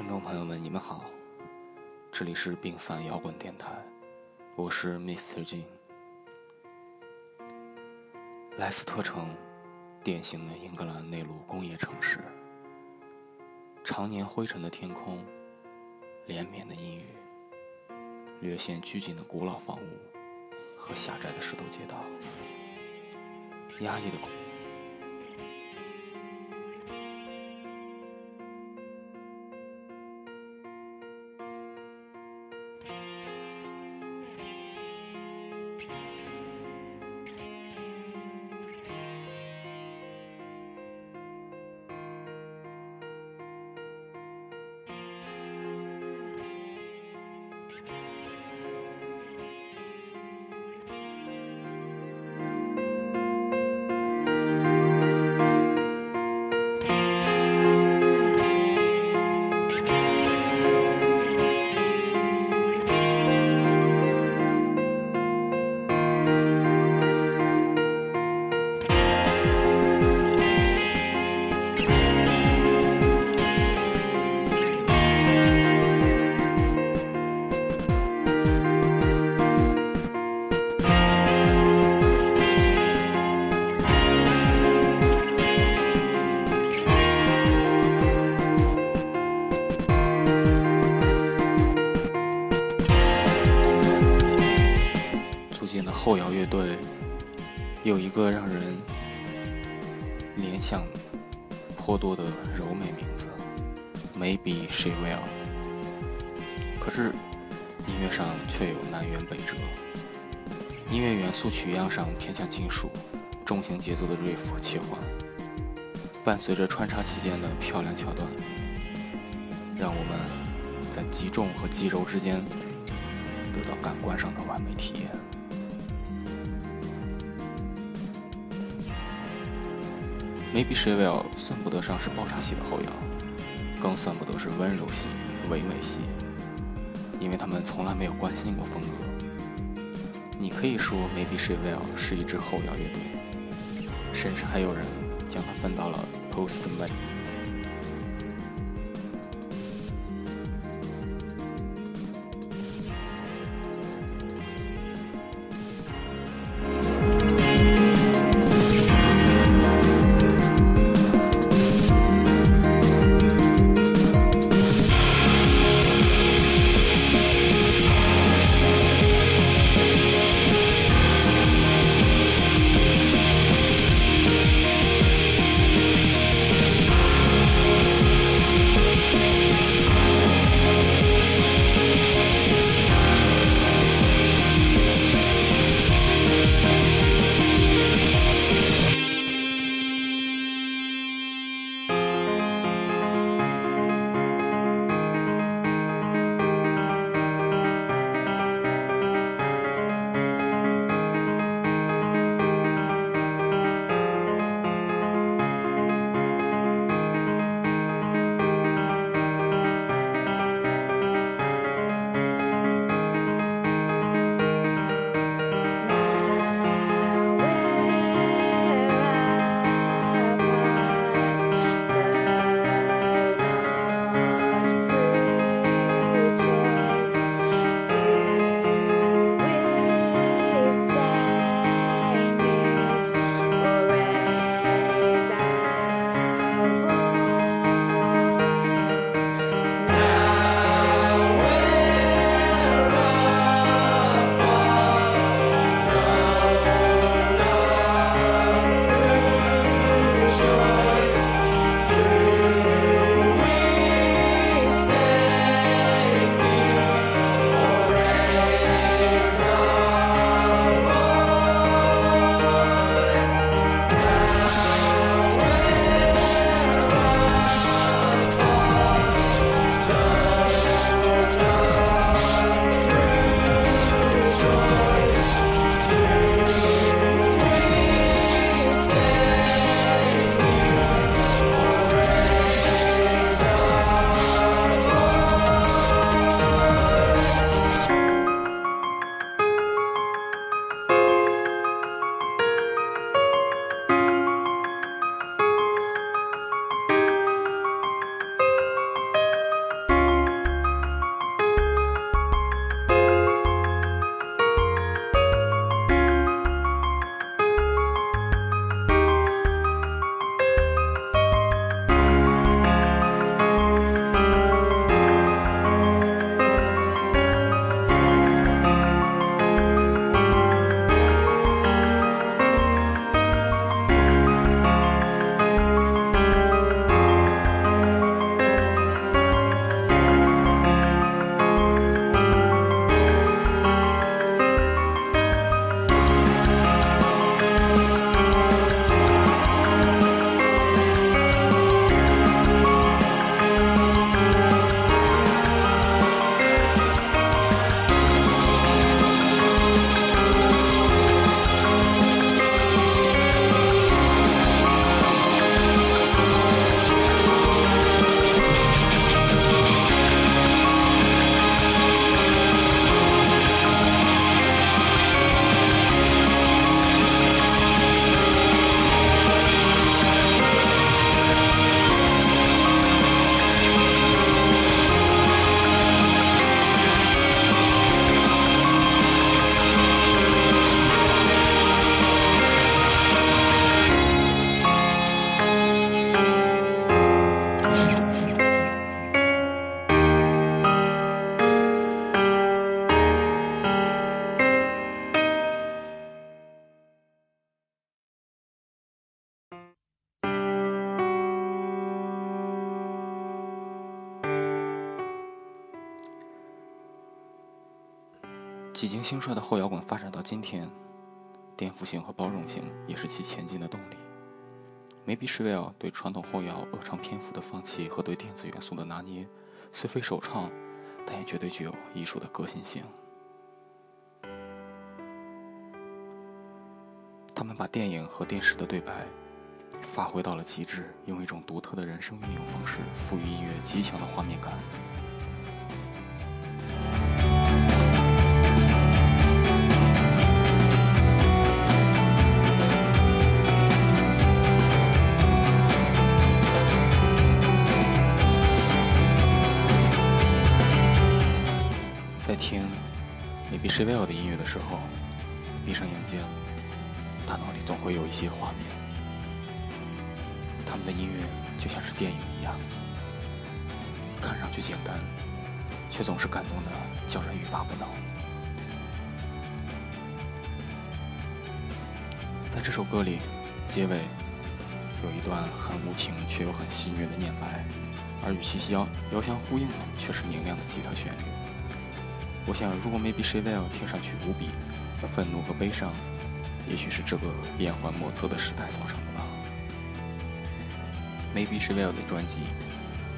听众朋友们，你们好，这里是病散摇滚电台，我是 Mr. Jin。莱斯特城，典型的英格兰内陆工业城市，常年灰尘的天空，连绵的阴雨，略显拘谨的古老房屋和狭窄的石头街道，压抑的空后摇乐队有一个让人联想颇多的柔美名字，Maybe She Will。可是音乐上却有南辕北辙，音乐元素取样上偏向金属，重型节奏的 riff 切换，伴随着穿插其间的漂亮桥段，让我们在极重和极柔之间得到感官上的完美体验。Maybe She Will 算不得上是爆炸系的后摇，更算不得是温柔系、唯美系，因为他们从来没有关心过风格。你可以说 Maybe She Will 是一支后摇乐队，甚至还有人将它分到了 Post Man。几经兴衰的后摇滚发展到今天，颠覆性和包容性也是其前进的动力。Maybe Chevelle 对传统后摇恶长篇幅的放弃和对电子元素的拿捏，虽非首创，但也绝对具有艺术的革新性。他们把电影和电视的对白发挥到了极致，用一种独特的人声运用方式，赋予音乐极强的画面感。Maybe Chevelle 的音乐的时候，闭上眼睛。大脑里总会有一些画面，他们的音乐就像是电影一样，看上去简单，却总是感动的叫人欲罢不能。在这首歌里，结尾有一段很无情却又很戏谑的念白，而与其遥遥相呼应的却是明亮的吉他旋律。我想，如果 Maybe She Will 听上去无比愤怒和悲伤。也许是这个变幻莫测的时代造成的吧。Maybe She Will 的专辑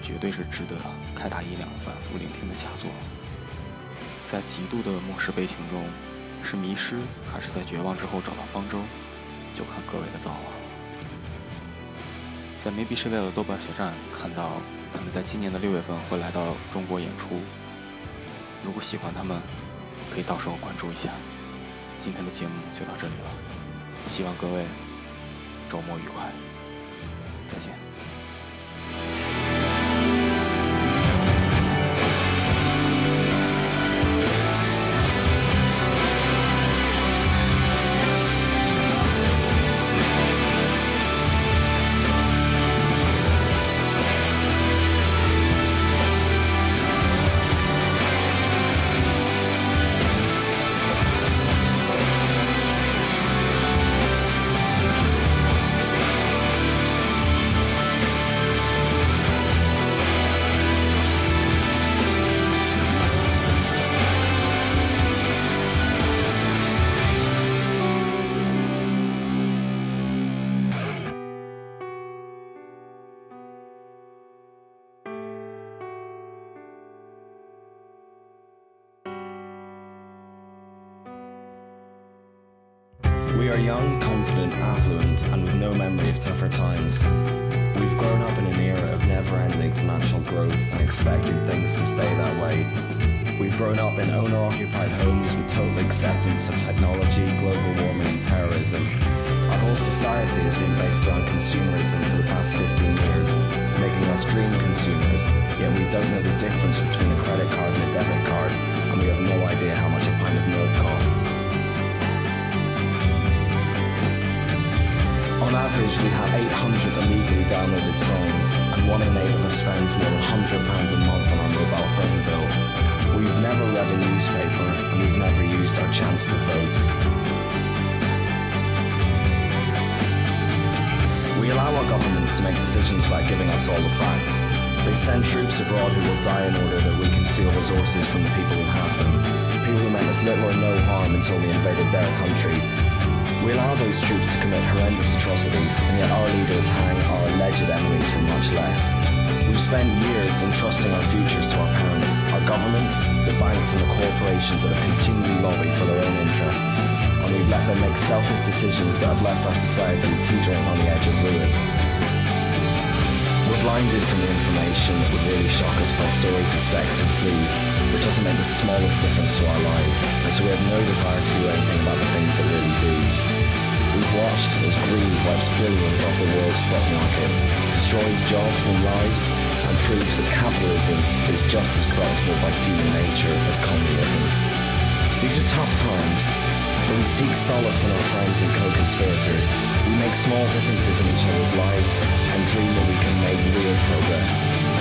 绝对是值得开大音量反复聆听的佳作。在极度的漠视悲情中，是迷失还是在绝望之后找到方舟，就看各位的造化了。在 Maybe She Will 的豆瓣小站看到他们在今年的六月份会来到中国演出，如果喜欢他们，可以到时候关注一下。今天的节目就到这里了，希望各位周末愉快，再见。Are young, confident, affluent, and with no memory of tougher times. We've grown up in an era of never-ending financial growth and expected things to stay that way. We've grown up in owner-occupied homes with total acceptance of technology, global warming, and terrorism. Our whole society has been based around consumerism for the past 15 years, making us dream consumers, yet we don't know the difference between a credit card and a debit card, and we have no idea how much a pint of milk costs. On average, we have 800 illegally downloaded songs, and one in eight of us spends more than £100 a month on our mobile phone bill. We've never read a newspaper, and we've never used our chance to vote. We allow our governments to make decisions without giving us all the facts. They send troops abroad who will die in order that we can steal resources from the people who have them. People who meant us little or no harm until we invaded their country, we allow those troops to commit horrendous atrocities, and yet our leaders hang our alleged enemies for much less. We've spent years entrusting our futures to our parents, our governments, the banks and the corporations that have continually lobbied for their own interests, and we've let them make selfish decisions that have left our society teetering on the edge of ruin. We're blinded from the information that would really shock us by stories of sex and sleaze, which doesn't make the smallest difference to our lives, and so we have no desire to do anything about the things that really do. We've watched as greed wipes billions off the world's stock markets, destroys jobs and lives, and proves that capitalism is just as corruptible by human nature as communism. These are tough times, but we seek solace in our friends and co-conspirators. We make small differences in each other's lives and dream that we can make real progress.